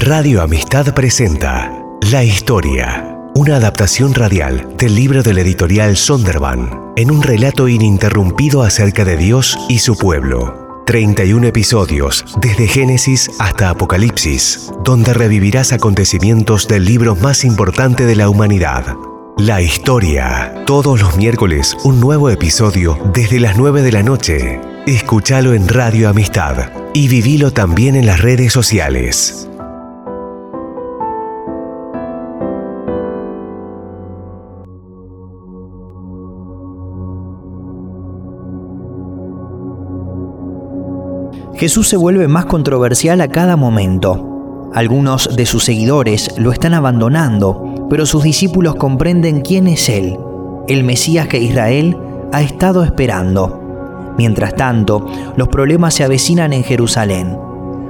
Radio Amistad presenta La Historia, una adaptación radial del libro del editorial Sonderban, en un relato ininterrumpido acerca de Dios y su pueblo. 31 episodios, desde Génesis hasta Apocalipsis, donde revivirás acontecimientos del libro más importante de la humanidad. La historia. Todos los miércoles un nuevo episodio desde las 9 de la noche. Escúchalo en Radio Amistad y vivilo también en las redes sociales. Jesús se vuelve más controversial a cada momento. Algunos de sus seguidores lo están abandonando, pero sus discípulos comprenden quién es Él, el Mesías que Israel ha estado esperando. Mientras tanto, los problemas se avecinan en Jerusalén.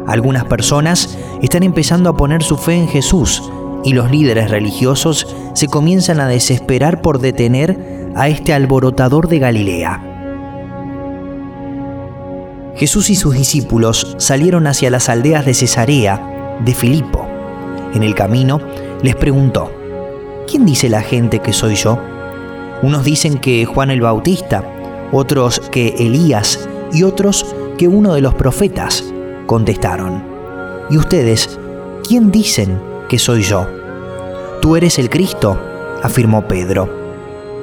Algunas personas están empezando a poner su fe en Jesús y los líderes religiosos se comienzan a desesperar por detener a este alborotador de Galilea. Jesús y sus discípulos salieron hacia las aldeas de Cesarea, de Filipo. En el camino les preguntó, ¿quién dice la gente que soy yo? Unos dicen que Juan el Bautista, otros que Elías y otros que uno de los profetas, contestaron. ¿Y ustedes, quién dicen que soy yo? Tú eres el Cristo, afirmó Pedro.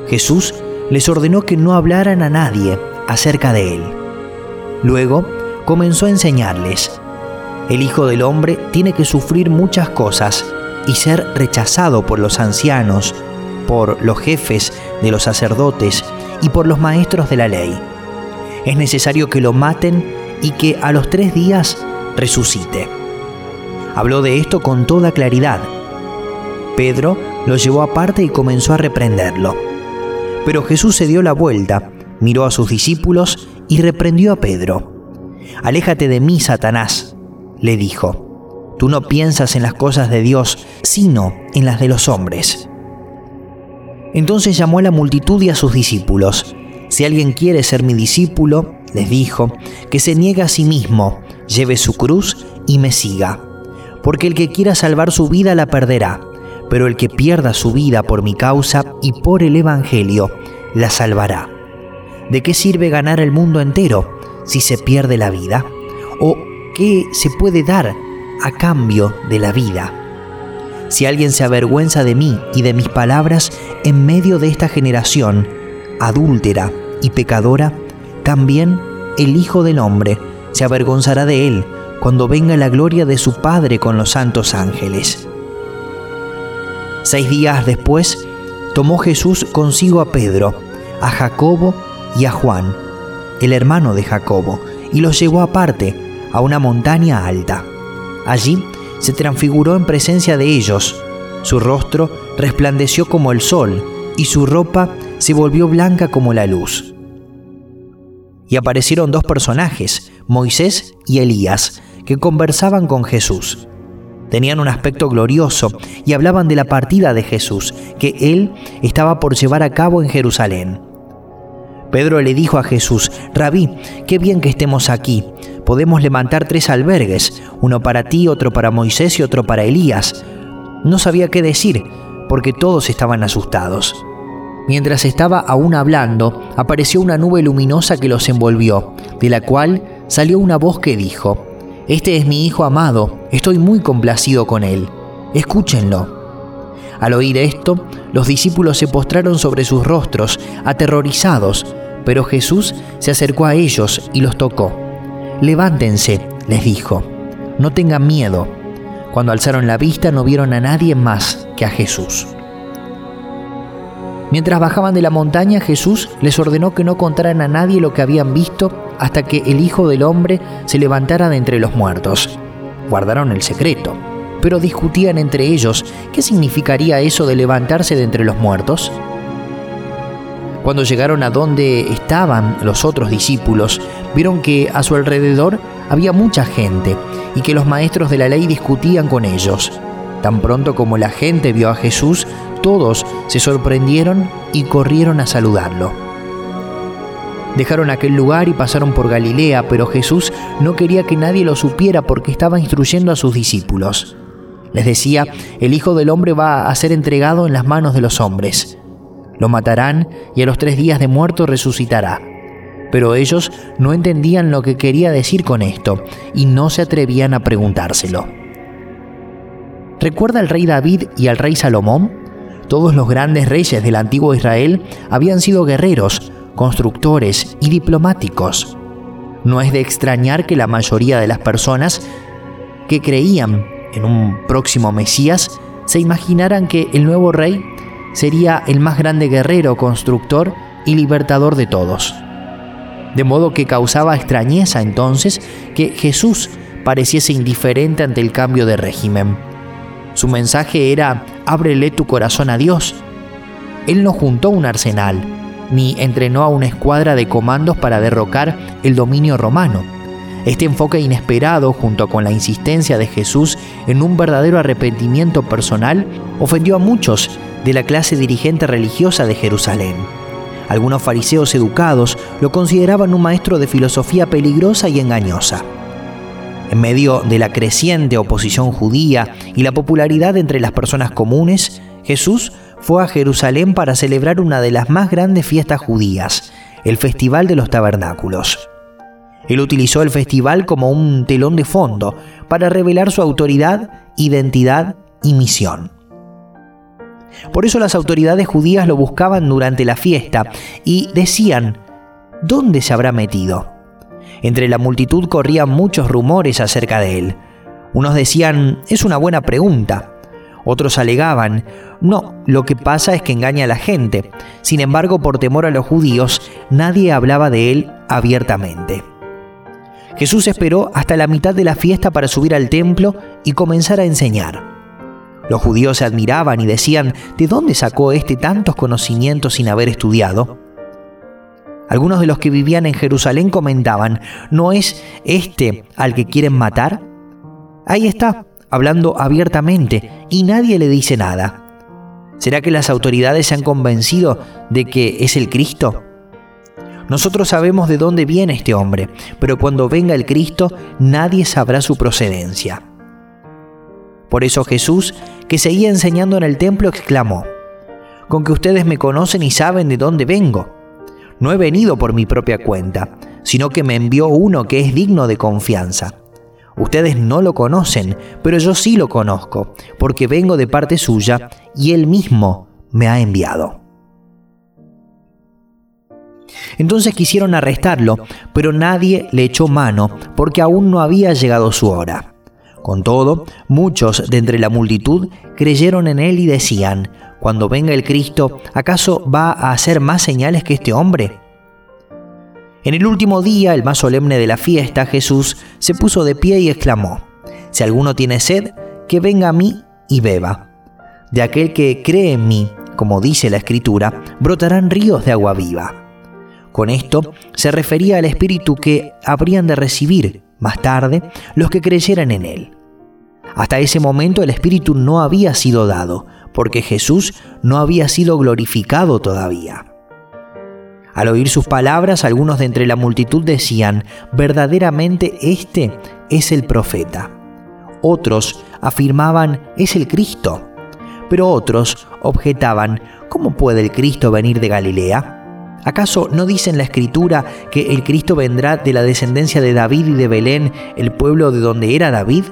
Jesús les ordenó que no hablaran a nadie acerca de él. Luego comenzó a enseñarles, el Hijo del Hombre tiene que sufrir muchas cosas y ser rechazado por los ancianos, por los jefes de los sacerdotes y por los maestros de la ley. Es necesario que lo maten y que a los tres días resucite. Habló de esto con toda claridad. Pedro lo llevó aparte y comenzó a reprenderlo. Pero Jesús se dio la vuelta, miró a sus discípulos y reprendió a Pedro. Aléjate de mí, Satanás, le dijo. Tú no piensas en las cosas de Dios, sino en las de los hombres. Entonces llamó a la multitud y a sus discípulos. Si alguien quiere ser mi discípulo, les dijo, que se niegue a sí mismo, lleve su cruz y me siga. Porque el que quiera salvar su vida la perderá, pero el que pierda su vida por mi causa y por el Evangelio, la salvará. ¿De qué sirve ganar el mundo entero si se pierde la vida? ¿O qué se puede dar a cambio de la vida? Si alguien se avergüenza de mí y de mis palabras en medio de esta generación adúltera y pecadora, también el Hijo del Hombre se avergonzará de él cuando venga la gloria de su Padre con los santos ángeles. Seis días después, tomó Jesús consigo a Pedro, a Jacobo y a Juan, el hermano de Jacobo, y los llevó aparte a una montaña alta. Allí se transfiguró en presencia de ellos. Su rostro resplandeció como el sol y su ropa se volvió blanca como la luz. Y aparecieron dos personajes, Moisés y Elías, que conversaban con Jesús. Tenían un aspecto glorioso y hablaban de la partida de Jesús, que él estaba por llevar a cabo en Jerusalén. Pedro le dijo a Jesús, Rabí, qué bien que estemos aquí. Podemos levantar tres albergues, uno para ti, otro para Moisés y otro para Elías. No sabía qué decir, porque todos estaban asustados. Mientras estaba aún hablando, apareció una nube luminosa que los envolvió, de la cual salió una voz que dijo, Este es mi Hijo amado, estoy muy complacido con él. Escúchenlo. Al oír esto, los discípulos se postraron sobre sus rostros, aterrorizados, pero Jesús se acercó a ellos y los tocó. Levántense, les dijo, no tengan miedo. Cuando alzaron la vista no vieron a nadie más que a Jesús. Mientras bajaban de la montaña, Jesús les ordenó que no contaran a nadie lo que habían visto hasta que el Hijo del Hombre se levantara de entre los muertos. Guardaron el secreto pero discutían entre ellos qué significaría eso de levantarse de entre los muertos. Cuando llegaron a donde estaban los otros discípulos, vieron que a su alrededor había mucha gente y que los maestros de la ley discutían con ellos. Tan pronto como la gente vio a Jesús, todos se sorprendieron y corrieron a saludarlo. Dejaron aquel lugar y pasaron por Galilea, pero Jesús no quería que nadie lo supiera porque estaba instruyendo a sus discípulos. Les decía, el Hijo del Hombre va a ser entregado en las manos de los hombres. Lo matarán y a los tres días de muerto resucitará. Pero ellos no entendían lo que quería decir con esto y no se atrevían a preguntárselo. ¿Recuerda al rey David y al rey Salomón? Todos los grandes reyes del antiguo Israel habían sido guerreros, constructores y diplomáticos. No es de extrañar que la mayoría de las personas que creían en un próximo Mesías se imaginaran que el nuevo rey sería el más grande guerrero, constructor y libertador de todos. De modo que causaba extrañeza entonces que Jesús pareciese indiferente ante el cambio de régimen. Su mensaje era, ábrele tu corazón a Dios. Él no juntó un arsenal, ni entrenó a una escuadra de comandos para derrocar el dominio romano. Este enfoque inesperado, junto con la insistencia de Jesús en un verdadero arrepentimiento personal, ofendió a muchos de la clase dirigente religiosa de Jerusalén. Algunos fariseos educados lo consideraban un maestro de filosofía peligrosa y engañosa. En medio de la creciente oposición judía y la popularidad entre las personas comunes, Jesús fue a Jerusalén para celebrar una de las más grandes fiestas judías, el Festival de los Tabernáculos. Él utilizó el festival como un telón de fondo para revelar su autoridad, identidad y misión. Por eso las autoridades judías lo buscaban durante la fiesta y decían, ¿dónde se habrá metido? Entre la multitud corrían muchos rumores acerca de él. Unos decían, es una buena pregunta. Otros alegaban, no, lo que pasa es que engaña a la gente. Sin embargo, por temor a los judíos, nadie hablaba de él abiertamente. Jesús esperó hasta la mitad de la fiesta para subir al templo y comenzar a enseñar. Los judíos se admiraban y decían, ¿de dónde sacó este tantos conocimientos sin haber estudiado? Algunos de los que vivían en Jerusalén comentaban, ¿no es este al que quieren matar? Ahí está, hablando abiertamente, y nadie le dice nada. ¿Será que las autoridades se han convencido de que es el Cristo? Nosotros sabemos de dónde viene este hombre, pero cuando venga el Cristo nadie sabrá su procedencia. Por eso Jesús, que seguía enseñando en el templo, exclamó, Con que ustedes me conocen y saben de dónde vengo no he venido por mi propia cuenta, sino que me envió uno que es digno de confianza. Ustedes no lo conocen, pero yo sí lo conozco, porque vengo de parte suya y él mismo me ha enviado. Entonces quisieron arrestarlo, pero nadie le echó mano, porque aún no había llegado su hora. Con todo, muchos de entre la multitud creyeron en él y decían, cuando venga el Cristo, ¿acaso va a hacer más señales que este hombre? En el último día, el más solemne de la fiesta, Jesús se puso de pie y exclamó, Si alguno tiene sed, que venga a mí y beba. De aquel que cree en mí, como dice la Escritura, brotarán ríos de agua viva. Con esto se refería al Espíritu que habrían de recibir más tarde los que creyeran en Él. Hasta ese momento el Espíritu no había sido dado, porque Jesús no había sido glorificado todavía. Al oír sus palabras, algunos de entre la multitud decían, verdaderamente este es el profeta. Otros afirmaban, es el Cristo. Pero otros objetaban, ¿cómo puede el Cristo venir de Galilea? ¿Acaso no dice en la escritura que el Cristo vendrá de la descendencia de David y de Belén, el pueblo de donde era David?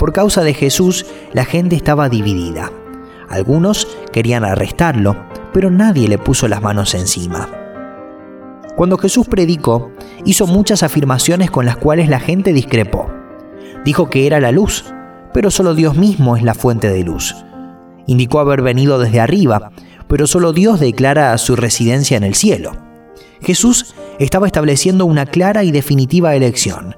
Por causa de Jesús, la gente estaba dividida. Algunos querían arrestarlo, pero nadie le puso las manos encima. Cuando Jesús predicó, hizo muchas afirmaciones con las cuales la gente discrepó. Dijo que era la luz, pero solo Dios mismo es la fuente de luz. Indicó haber venido desde arriba, pero solo Dios declara su residencia en el cielo. Jesús estaba estableciendo una clara y definitiva elección,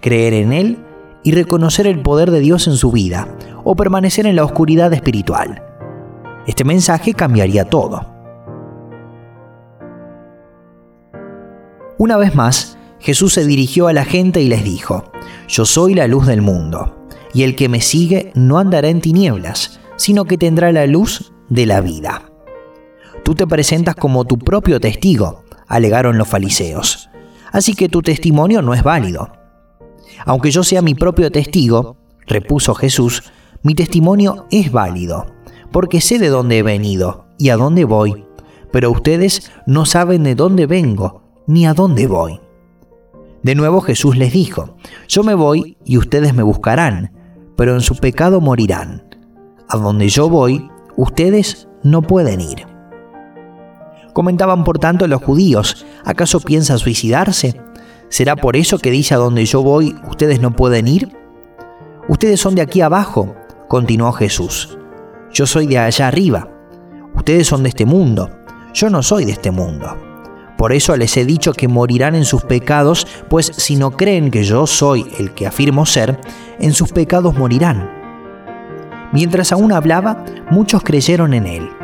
creer en Él y reconocer el poder de Dios en su vida o permanecer en la oscuridad espiritual. Este mensaje cambiaría todo. Una vez más, Jesús se dirigió a la gente y les dijo, Yo soy la luz del mundo, y el que me sigue no andará en tinieblas, sino que tendrá la luz de la vida. Tú te presentas como tu propio testigo, alegaron los fariseos, así que tu testimonio no es válido. Aunque yo sea mi propio testigo, repuso Jesús, mi testimonio es válido, porque sé de dónde he venido y a dónde voy, pero ustedes no saben de dónde vengo ni a dónde voy. De nuevo Jesús les dijo, yo me voy y ustedes me buscarán, pero en su pecado morirán. A donde yo voy, ustedes no pueden ir. Comentaban por tanto los judíos, ¿acaso piensa suicidarse? ¿Será por eso que dice a donde yo voy, ustedes no pueden ir? Ustedes son de aquí abajo, continuó Jesús. Yo soy de allá arriba. Ustedes son de este mundo. Yo no soy de este mundo. Por eso les he dicho que morirán en sus pecados, pues si no creen que yo soy el que afirmo ser, en sus pecados morirán. Mientras aún hablaba, muchos creyeron en él.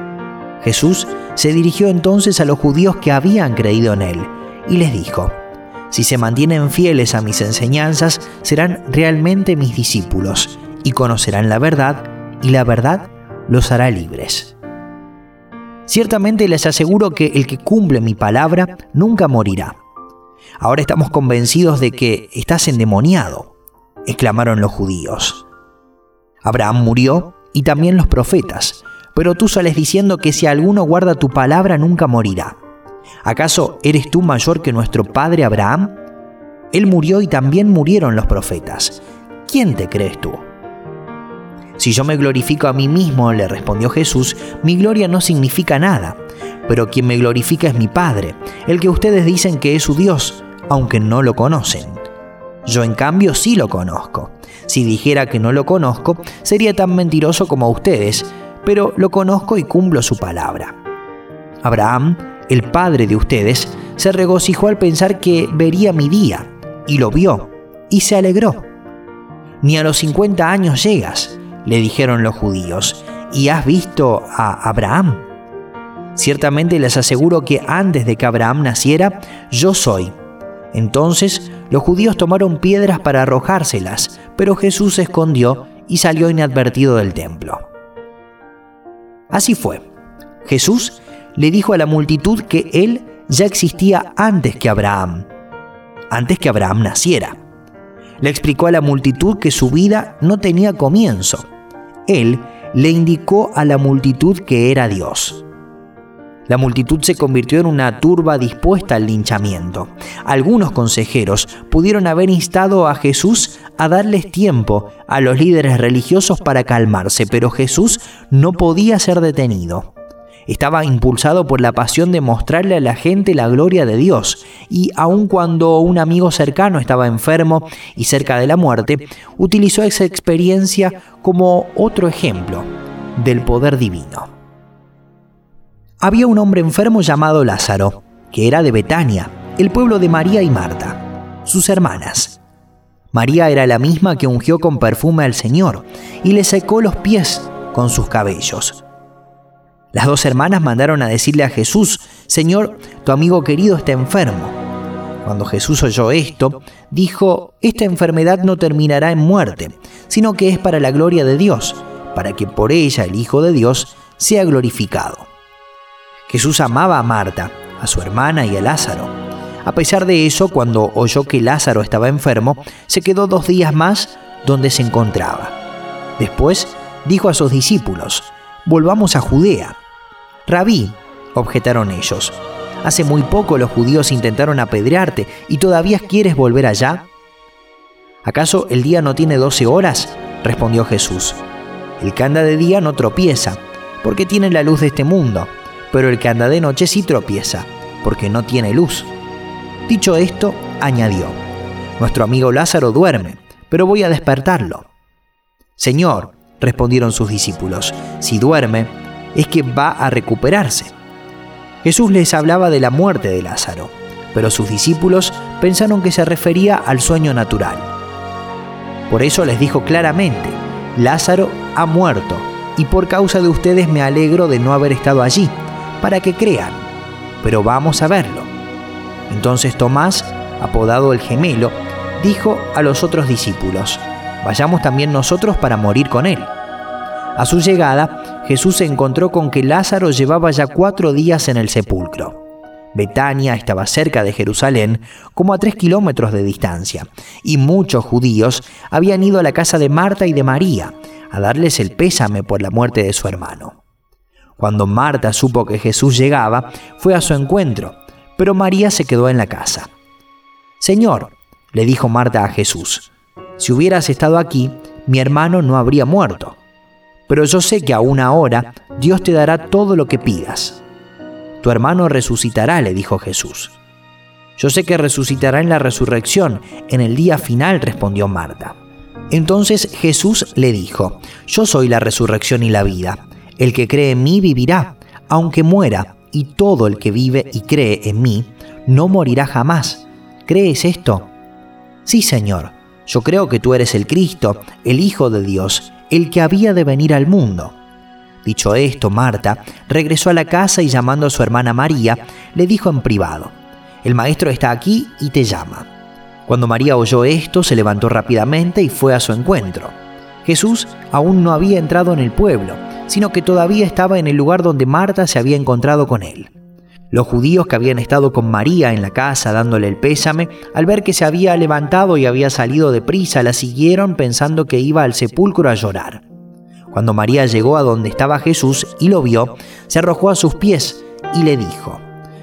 Jesús se dirigió entonces a los judíos que habían creído en él y les dijo, si se mantienen fieles a mis enseñanzas, serán realmente mis discípulos y conocerán la verdad, y la verdad los hará libres. Ciertamente les aseguro que el que cumple mi palabra nunca morirá. Ahora estamos convencidos de que estás endemoniado, exclamaron los judíos. Abraham murió y también los profetas, pero tú sales diciendo que si alguno guarda tu palabra nunca morirá. ¿Acaso eres tú mayor que nuestro padre Abraham? Él murió y también murieron los profetas. ¿Quién te crees tú? Si yo me glorifico a mí mismo, le respondió Jesús, mi gloria no significa nada, pero quien me glorifica es mi Padre, el que ustedes dicen que es su Dios, aunque no lo conocen. Yo en cambio sí lo conozco. Si dijera que no lo conozco, sería tan mentiroso como ustedes, pero lo conozco y cumplo su palabra. Abraham el padre de ustedes, se regocijó al pensar que vería mi día, y lo vio, y se alegró. Ni a los 50 años llegas, le dijeron los judíos, ¿y has visto a Abraham? Ciertamente les aseguro que antes de que Abraham naciera, yo soy. Entonces los judíos tomaron piedras para arrojárselas, pero Jesús se escondió y salió inadvertido del templo. Así fue. Jesús le dijo a la multitud que él ya existía antes que Abraham, antes que Abraham naciera. Le explicó a la multitud que su vida no tenía comienzo. Él le indicó a la multitud que era Dios. La multitud se convirtió en una turba dispuesta al linchamiento. Algunos consejeros pudieron haber instado a Jesús a darles tiempo a los líderes religiosos para calmarse, pero Jesús no podía ser detenido. Estaba impulsado por la pasión de mostrarle a la gente la gloria de Dios, y aun cuando un amigo cercano estaba enfermo y cerca de la muerte, utilizó esa experiencia como otro ejemplo del poder divino. Había un hombre enfermo llamado Lázaro, que era de Betania, el pueblo de María y Marta, sus hermanas. María era la misma que ungió con perfume al Señor y le secó los pies con sus cabellos. Las dos hermanas mandaron a decirle a Jesús, Señor, tu amigo querido está enfermo. Cuando Jesús oyó esto, dijo, Esta enfermedad no terminará en muerte, sino que es para la gloria de Dios, para que por ella el Hijo de Dios sea glorificado. Jesús amaba a Marta, a su hermana y a Lázaro. A pesar de eso, cuando oyó que Lázaro estaba enfermo, se quedó dos días más donde se encontraba. Después dijo a sus discípulos, Volvamos a Judea. Rabí, objetaron ellos, hace muy poco los judíos intentaron apedrearte y todavía quieres volver allá. ¿Acaso el día no tiene doce horas? respondió Jesús. El que de día no tropieza, porque tiene la luz de este mundo, pero el que anda de noche sí tropieza, porque no tiene luz. Dicho esto, añadió, Nuestro amigo Lázaro duerme, pero voy a despertarlo. Señor, respondieron sus discípulos, si duerme, es que va a recuperarse. Jesús les hablaba de la muerte de Lázaro, pero sus discípulos pensaron que se refería al sueño natural. Por eso les dijo claramente, Lázaro ha muerto, y por causa de ustedes me alegro de no haber estado allí, para que crean, pero vamos a verlo. Entonces Tomás, apodado el gemelo, dijo a los otros discípulos, vayamos también nosotros para morir con él. A su llegada, Jesús se encontró con que Lázaro llevaba ya cuatro días en el sepulcro. Betania estaba cerca de Jerusalén, como a tres kilómetros de distancia, y muchos judíos habían ido a la casa de Marta y de María, a darles el pésame por la muerte de su hermano. Cuando Marta supo que Jesús llegaba, fue a su encuentro, pero María se quedó en la casa. Señor, le dijo Marta a Jesús, si hubieras estado aquí, mi hermano no habría muerto. Pero yo sé que aún ahora Dios te dará todo lo que pidas. Tu hermano resucitará, le dijo Jesús. Yo sé que resucitará en la resurrección, en el día final, respondió Marta. Entonces Jesús le dijo, Yo soy la resurrección y la vida. El que cree en mí vivirá, aunque muera, y todo el que vive y cree en mí no morirá jamás. ¿Crees esto? Sí, Señor, yo creo que tú eres el Cristo, el Hijo de Dios, el que había de venir al mundo. Dicho esto, Marta regresó a la casa y llamando a su hermana María, le dijo en privado, El maestro está aquí y te llama. Cuando María oyó esto, se levantó rápidamente y fue a su encuentro. Jesús aún no había entrado en el pueblo, sino que todavía estaba en el lugar donde Marta se había encontrado con él. Los judíos que habían estado con María en la casa dándole el pésame, al ver que se había levantado y había salido de prisa, la siguieron pensando que iba al sepulcro a llorar. Cuando María llegó a donde estaba Jesús y lo vio, se arrojó a sus pies y le dijo,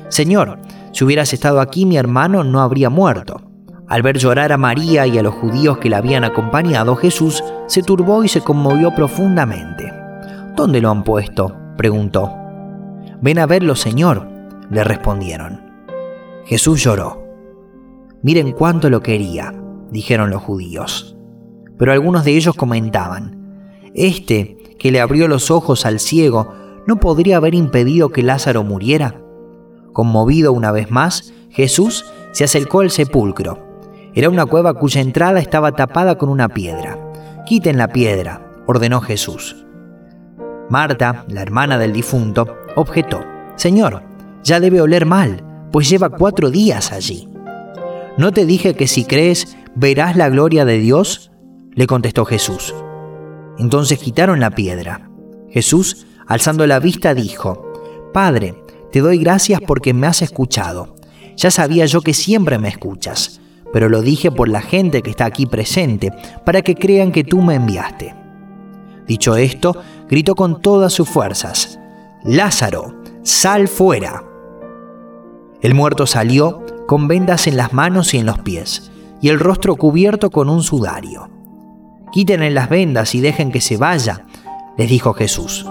Señor, si hubieras estado aquí mi hermano no habría muerto. Al ver llorar a María y a los judíos que la habían acompañado, Jesús se turbó y se conmovió profundamente. ¿Dónde lo han puesto? preguntó. Ven a verlo, Señor, le respondieron. Jesús lloró. Miren cuánto lo quería, dijeron los judíos. Pero algunos de ellos comentaban, Este, que le abrió los ojos al ciego, ¿no podría haber impedido que Lázaro muriera? Conmovido una vez más, Jesús se acercó al sepulcro era una cueva cuya entrada estaba tapada con una piedra. Quiten la piedra, ordenó Jesús. Marta, la hermana del difunto, objetó, Señor, ya debe oler mal, pues lleva cuatro días allí. ¿No te dije que si crees verás la gloria de Dios? le contestó Jesús. Entonces quitaron la piedra. Jesús, alzando la vista, dijo, Padre, te doy gracias porque me has escuchado. Ya sabía yo que siempre me escuchas pero lo dije por la gente que está aquí presente, para que crean que tú me enviaste. Dicho esto, gritó con todas sus fuerzas, Lázaro, sal fuera. El muerto salió con vendas en las manos y en los pies, y el rostro cubierto con un sudario. Quítenle las vendas y dejen que se vaya, les dijo Jesús.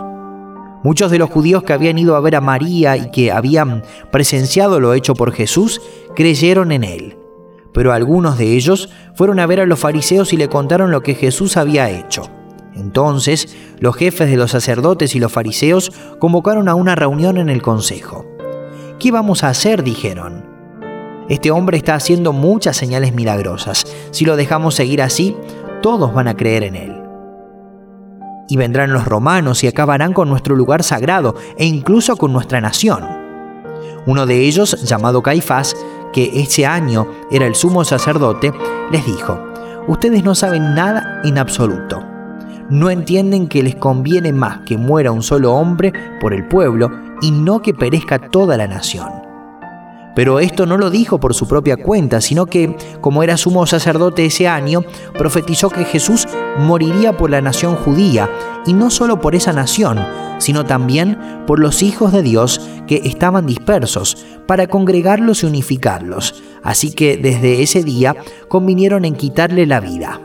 Muchos de los judíos que habían ido a ver a María y que habían presenciado lo hecho por Jesús creyeron en él pero algunos de ellos fueron a ver a los fariseos y le contaron lo que Jesús había hecho. Entonces los jefes de los sacerdotes y los fariseos convocaron a una reunión en el consejo. ¿Qué vamos a hacer? dijeron. Este hombre está haciendo muchas señales milagrosas. Si lo dejamos seguir así, todos van a creer en él. Y vendrán los romanos y acabarán con nuestro lugar sagrado e incluso con nuestra nación. Uno de ellos, llamado Caifás, que ese año era el sumo sacerdote, les dijo, ustedes no saben nada en absoluto. No entienden que les conviene más que muera un solo hombre por el pueblo y no que perezca toda la nación. Pero esto no lo dijo por su propia cuenta, sino que, como era sumo sacerdote ese año, profetizó que Jesús moriría por la nación judía, y no solo por esa nación, sino también por los hijos de Dios que estaban dispersos, para congregarlos y unificarlos. Así que desde ese día convinieron en quitarle la vida.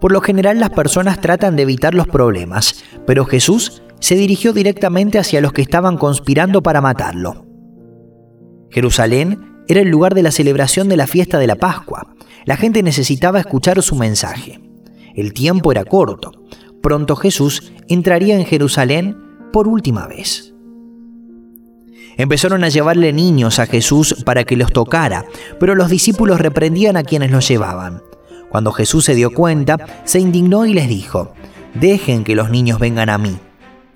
Por lo general las personas tratan de evitar los problemas, pero Jesús se dirigió directamente hacia los que estaban conspirando para matarlo. Jerusalén era el lugar de la celebración de la fiesta de la Pascua. La gente necesitaba escuchar su mensaje. El tiempo era corto. Pronto Jesús entraría en Jerusalén por última vez. Empezaron a llevarle niños a Jesús para que los tocara, pero los discípulos reprendían a quienes los llevaban. Cuando Jesús se dio cuenta, se indignó y les dijo, Dejen que los niños vengan a mí,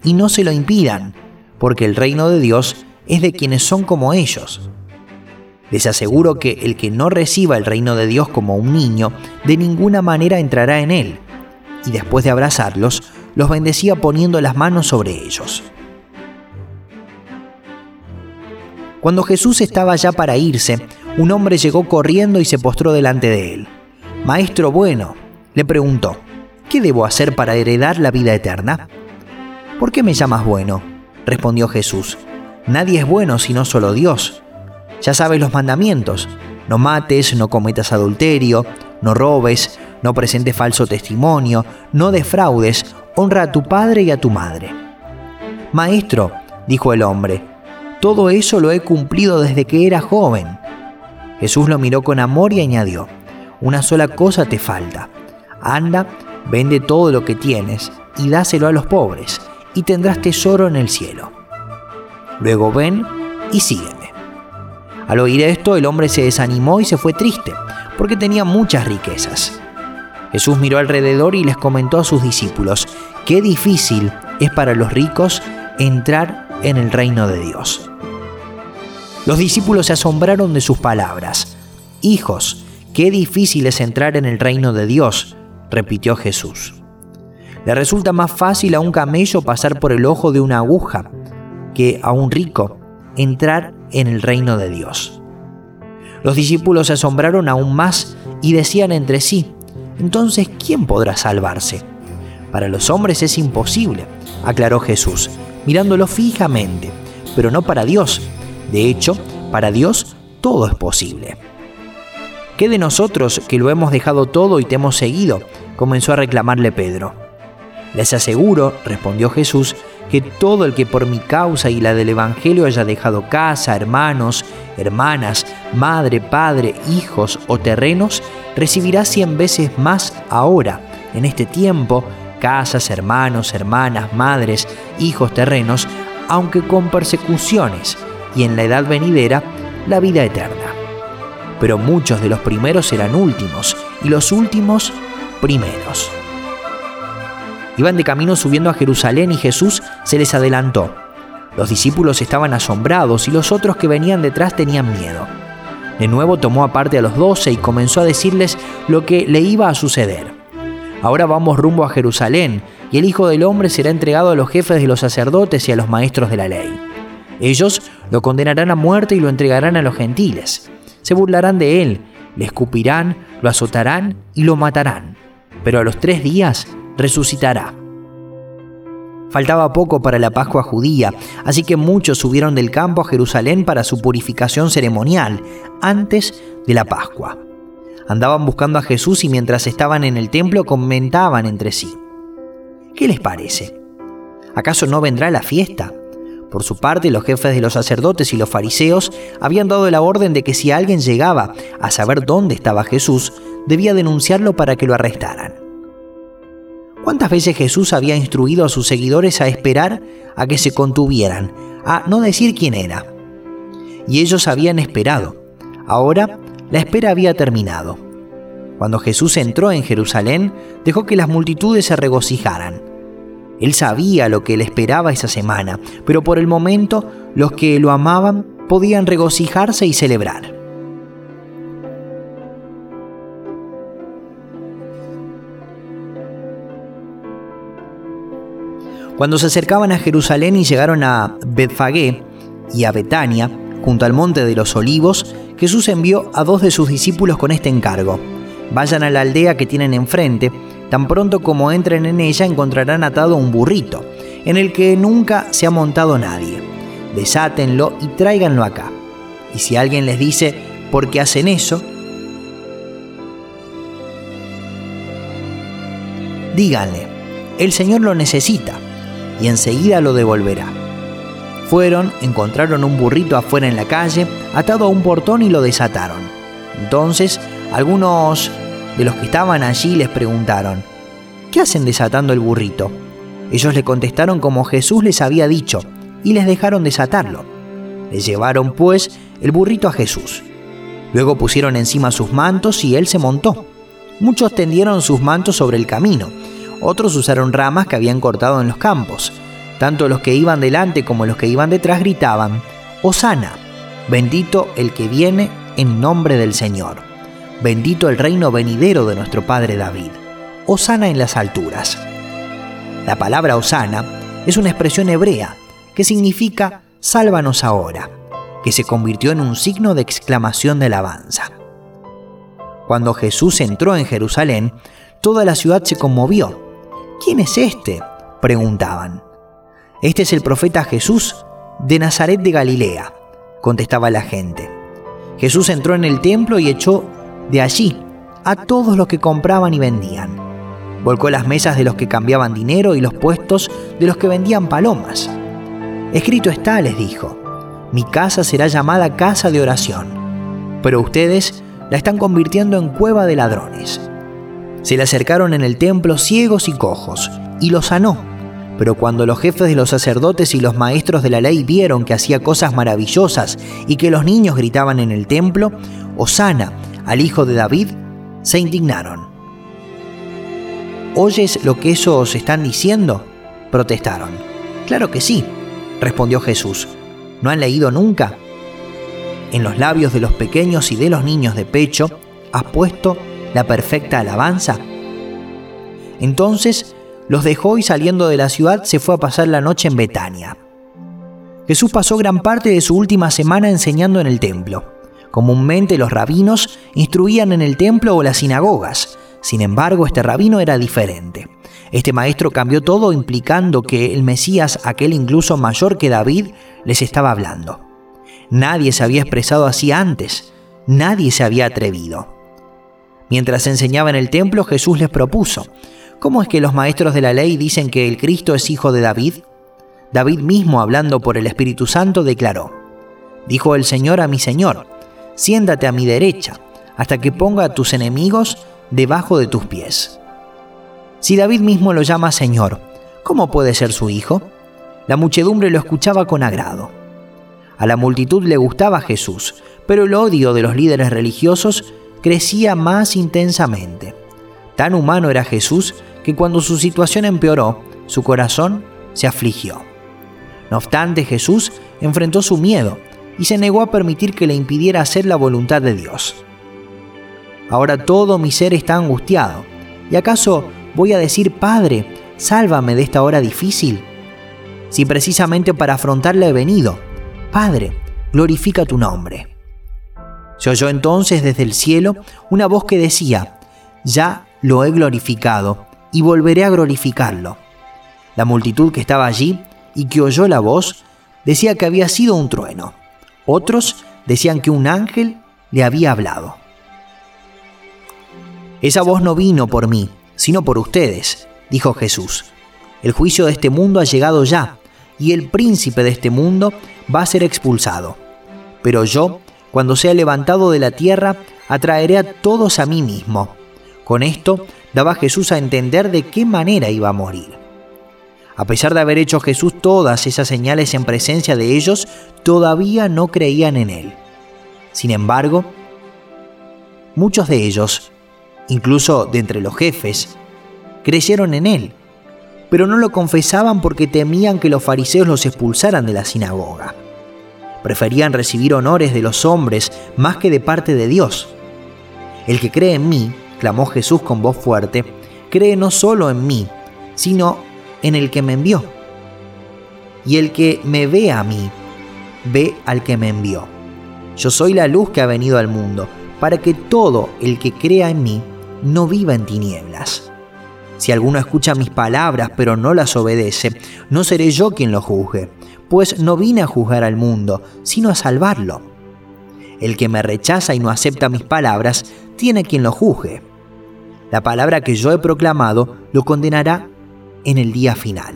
y no se lo impidan, porque el reino de Dios es de quienes son como ellos. Les aseguro que el que no reciba el reino de Dios como un niño, de ninguna manera entrará en él. Y después de abrazarlos, los bendecía poniendo las manos sobre ellos. Cuando Jesús estaba ya para irse, un hombre llegó corriendo y se postró delante de él. Maestro bueno, le preguntó, ¿qué debo hacer para heredar la vida eterna? ¿Por qué me llamas bueno? respondió Jesús. Nadie es bueno sino solo Dios. Ya sabes los mandamientos. No mates, no cometas adulterio, no robes, no presentes falso testimonio, no defraudes, honra a tu padre y a tu madre. Maestro, dijo el hombre, todo eso lo he cumplido desde que era joven. Jesús lo miró con amor y añadió, una sola cosa te falta. Anda, vende todo lo que tienes y dáselo a los pobres, y tendrás tesoro en el cielo. Luego ven y sígueme. Al oír esto, el hombre se desanimó y se fue triste, porque tenía muchas riquezas. Jesús miró alrededor y les comentó a sus discípulos, qué difícil es para los ricos entrar en el reino de Dios. Los discípulos se asombraron de sus palabras. Hijos, qué difícil es entrar en el reino de Dios, repitió Jesús. Le resulta más fácil a un camello pasar por el ojo de una aguja que a un rico entrar en el reino de Dios. Los discípulos se asombraron aún más y decían entre sí, entonces, ¿quién podrá salvarse? Para los hombres es imposible, aclaró Jesús, mirándolo fijamente, pero no para Dios. De hecho, para Dios todo es posible. ¿Qué de nosotros que lo hemos dejado todo y te hemos seguido? comenzó a reclamarle Pedro. Les aseguro, respondió Jesús, que todo el que por mi causa y la del Evangelio haya dejado casa, hermanos, hermanas, madre, padre, hijos o terrenos, recibirá cien veces más ahora, en este tiempo, casas, hermanos, hermanas, madres, hijos, terrenos, aunque con persecuciones, y en la edad venidera, la vida eterna. Pero muchos de los primeros serán últimos, y los últimos primeros. Iban de camino subiendo a Jerusalén y Jesús se les adelantó. Los discípulos estaban asombrados y los otros que venían detrás tenían miedo. De nuevo tomó aparte a los doce y comenzó a decirles lo que le iba a suceder. Ahora vamos rumbo a Jerusalén, y el Hijo del Hombre será entregado a los jefes de los sacerdotes y a los maestros de la ley. Ellos lo condenarán a muerte y lo entregarán a los gentiles. Se burlarán de él, le escupirán, lo azotarán y lo matarán. Pero a los tres días resucitará. Faltaba poco para la Pascua judía, así que muchos subieron del campo a Jerusalén para su purificación ceremonial, antes de la Pascua andaban buscando a Jesús y mientras estaban en el templo comentaban entre sí. ¿Qué les parece? ¿Acaso no vendrá la fiesta? Por su parte, los jefes de los sacerdotes y los fariseos habían dado la orden de que si alguien llegaba a saber dónde estaba Jesús, debía denunciarlo para que lo arrestaran. ¿Cuántas veces Jesús había instruido a sus seguidores a esperar a que se contuvieran, a no decir quién era? Y ellos habían esperado. Ahora la espera había terminado. Cuando Jesús entró en Jerusalén, dejó que las multitudes se regocijaran. Él sabía lo que le esperaba esa semana, pero por el momento los que lo amaban podían regocijarse y celebrar. Cuando se acercaban a Jerusalén y llegaron a Betfagé y a Betania, junto al monte de los olivos, Jesús envió a dos de sus discípulos con este encargo. Vayan a la aldea que tienen enfrente, tan pronto como entren en ella encontrarán atado un burrito, en el que nunca se ha montado nadie. Desátenlo y tráiganlo acá. Y si alguien les dice, ¿por qué hacen eso? Díganle, el Señor lo necesita, y enseguida lo devolverá. Fueron, encontraron un burrito afuera en la calle, atado a un portón y lo desataron. Entonces, algunos de los que estaban allí les preguntaron, ¿qué hacen desatando el burrito? Ellos le contestaron como Jesús les había dicho, y les dejaron desatarlo. Le llevaron, pues, el burrito a Jesús. Luego pusieron encima sus mantos y él se montó. Muchos tendieron sus mantos sobre el camino, otros usaron ramas que habían cortado en los campos. Tanto los que iban delante como los que iban detrás gritaban, Osana, bendito el que viene en nombre del Señor, bendito el reino venidero de nuestro Padre David, Osana en las alturas. La palabra Osana es una expresión hebrea que significa sálvanos ahora, que se convirtió en un signo de exclamación de alabanza. Cuando Jesús entró en Jerusalén, toda la ciudad se conmovió ¿quién es este? preguntaban. Este es el profeta Jesús de Nazaret de Galilea, contestaba la gente. Jesús entró en el templo y echó de allí a todos los que compraban y vendían. Volcó las mesas de los que cambiaban dinero y los puestos de los que vendían palomas. Escrito está, les dijo, mi casa será llamada casa de oración, pero ustedes la están convirtiendo en cueva de ladrones. Se le acercaron en el templo ciegos y cojos, y los sanó. Pero cuando los jefes de los sacerdotes y los maestros de la ley vieron que hacía cosas maravillosas y que los niños gritaban en el templo, Osana al hijo de David, se indignaron. ¿Oyes lo que esos están diciendo? protestaron. Claro que sí, respondió Jesús. ¿No han leído nunca? En los labios de los pequeños y de los niños de pecho has puesto la perfecta alabanza. Entonces los dejó y saliendo de la ciudad se fue a pasar la noche en Betania. Jesús pasó gran parte de su última semana enseñando en el templo. Comúnmente los rabinos instruían en el templo o las sinagogas. Sin embargo, este rabino era diferente. Este maestro cambió todo implicando que el Mesías, aquel incluso mayor que David, les estaba hablando. Nadie se había expresado así antes, nadie se había atrevido. Mientras enseñaba en el templo, Jesús les propuso, ¿cómo es que los maestros de la ley dicen que el Cristo es hijo de David? David mismo, hablando por el Espíritu Santo, declaró, Dijo el Señor a mi Señor, siéntate a mi derecha, hasta que ponga a tus enemigos debajo de tus pies. Si David mismo lo llama Señor, ¿cómo puede ser su hijo? La muchedumbre lo escuchaba con agrado. A la multitud le gustaba Jesús, pero el odio de los líderes religiosos crecía más intensamente. Tan humano era Jesús que cuando su situación empeoró, su corazón se afligió. No obstante, Jesús enfrentó su miedo y se negó a permitir que le impidiera hacer la voluntad de Dios. Ahora todo mi ser está angustiado. ¿Y acaso voy a decir, Padre, sálvame de esta hora difícil? Si precisamente para afrontarla he venido, Padre, glorifica tu nombre. Se oyó entonces desde el cielo una voz que decía, ya lo he glorificado y volveré a glorificarlo. La multitud que estaba allí y que oyó la voz decía que había sido un trueno. Otros decían que un ángel le había hablado. Esa voz no vino por mí, sino por ustedes, dijo Jesús. El juicio de este mundo ha llegado ya, y el príncipe de este mundo va a ser expulsado. Pero yo, cuando sea levantado de la tierra, atraeré a todos a mí mismo. Con esto daba Jesús a entender de qué manera iba a morir. A pesar de haber hecho Jesús todas esas señales en presencia de ellos, todavía no creían en Él. Sin embargo, muchos de ellos, incluso de entre los jefes, creyeron en Él, pero no lo confesaban porque temían que los fariseos los expulsaran de la sinagoga. Preferían recibir honores de los hombres más que de parte de Dios. El que cree en mí, clamó Jesús con voz fuerte, cree no solo en mí, sino en el que me envió. Y el que me ve a mí, ve al que me envió. Yo soy la luz que ha venido al mundo, para que todo el que crea en mí no viva en tinieblas. Si alguno escucha mis palabras pero no las obedece, no seré yo quien lo juzgue, pues no vine a juzgar al mundo, sino a salvarlo. El que me rechaza y no acepta mis palabras, tiene quien lo juzgue. La palabra que yo he proclamado lo condenará en el día final.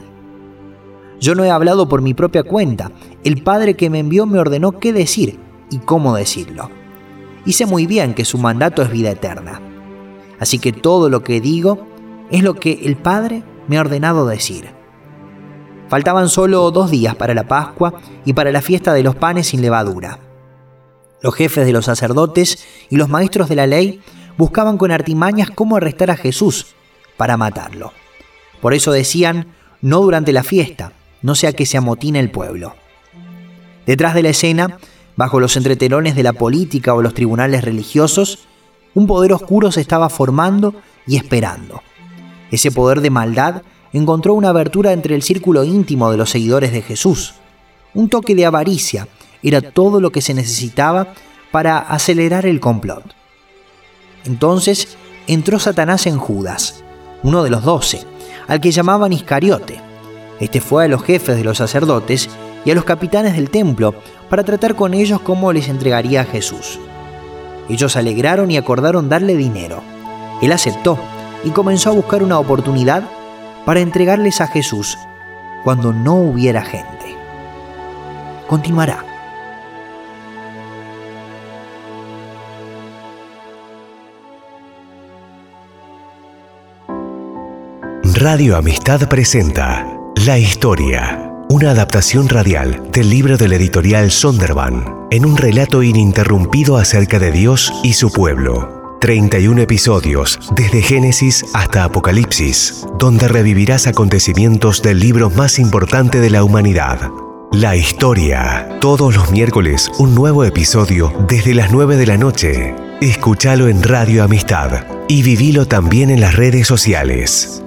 Yo no he hablado por mi propia cuenta. El Padre que me envió me ordenó qué decir y cómo decirlo. Y sé muy bien que su mandato es vida eterna. Así que todo lo que digo es lo que el Padre me ha ordenado decir. Faltaban solo dos días para la Pascua y para la fiesta de los panes sin levadura. Los jefes de los sacerdotes y los maestros de la ley buscaban con artimañas cómo arrestar a Jesús para matarlo. Por eso decían, no durante la fiesta, no sea que se amotine el pueblo. Detrás de la escena, bajo los entretelones de la política o los tribunales religiosos, un poder oscuro se estaba formando y esperando. Ese poder de maldad encontró una abertura entre el círculo íntimo de los seguidores de Jesús. Un toque de avaricia era todo lo que se necesitaba para acelerar el complot. Entonces entró Satanás en Judas, uno de los doce, al que llamaban Iscariote. Este fue a los jefes de los sacerdotes y a los capitanes del templo para tratar con ellos cómo les entregaría a Jesús. Ellos alegraron y acordaron darle dinero. Él aceptó y comenzó a buscar una oportunidad para entregarles a Jesús cuando no hubiera gente. Continuará. Radio Amistad presenta La Historia, una adaptación radial del libro del editorial Sonderban, en un relato ininterrumpido acerca de Dios y su pueblo. 31 episodios, desde Génesis hasta Apocalipsis, donde revivirás acontecimientos del libro más importante de la humanidad. La historia. Todos los miércoles un nuevo episodio desde las 9 de la noche. Escúchalo en Radio Amistad y vivilo también en las redes sociales.